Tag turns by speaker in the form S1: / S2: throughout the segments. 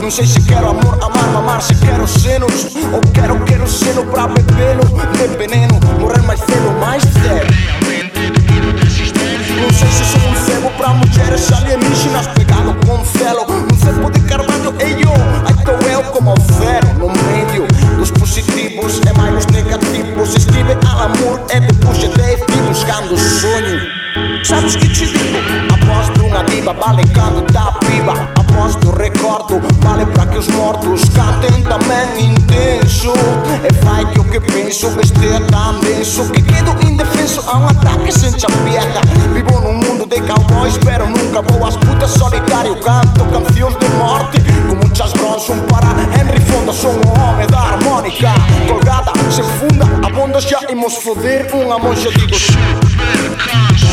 S1: Não sei se quero amor, amar, mamar Se quero senos. Ou quero queroseno pra bebê-lo. De veneno, morrer mais cedo, mais cedo Não sei se sou um cego pra mulheres alienígenas Pegado com celo. Um cepo de carvalho, ei yo. Aí tô eu como zero no meio Dos positivos. E mais os negativos. Escreve al amor e depois Dave buscando o sonho. Sabes que te digo? Aposto uma diva, vale canto penso besteira denso que quedo indefenso a um ataque sem chapieca Vivo num mundo de cowboys, pero nunca vou às putas solitário Canto canções de morte com muitas bronze Um para Henry Fonda, sou um homem da harmônica Colgada, se funda, abondas já imos foder Um amor digo Supercast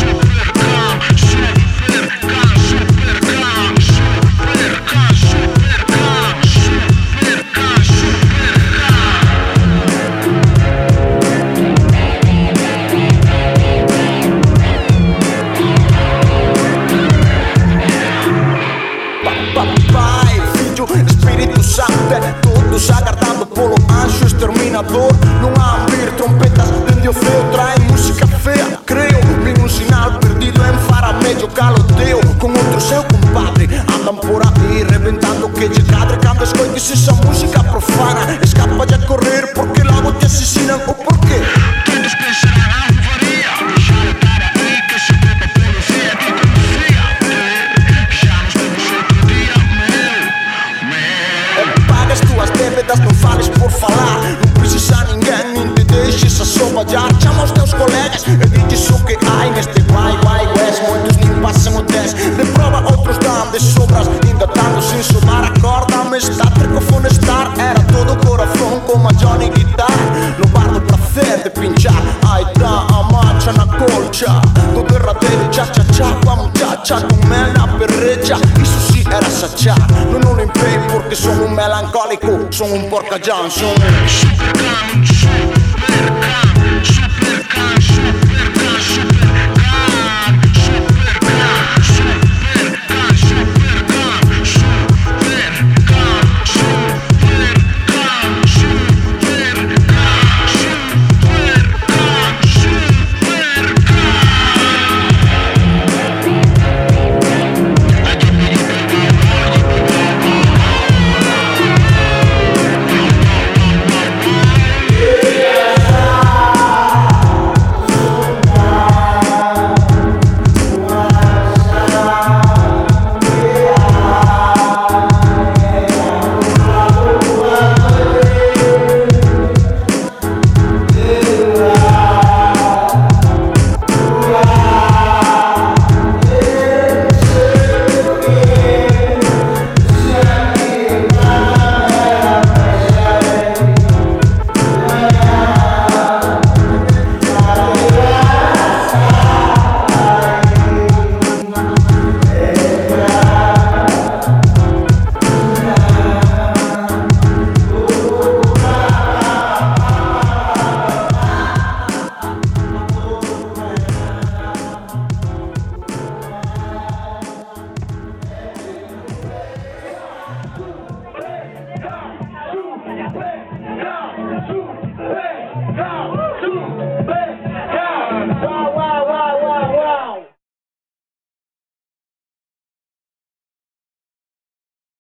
S1: Chama os teus colegas e diz o que há neste vai, vai, west. Muitos nem passam o teste De prova outros dão de sobras. Ainda dando sem somar Acorda-me, está tricofone estar Era todo coração como a Johnny Guitar. No bar do prazer de pinchar. Aí dá a marcha na colcha. Do derradeiro, tcha tcha tcha Com a muchacha, com mel na perrecha. Isso sim era sachá. Não não limpei porque sou um melancólico. Sou um porca Johnson
S2: Supercam, supercam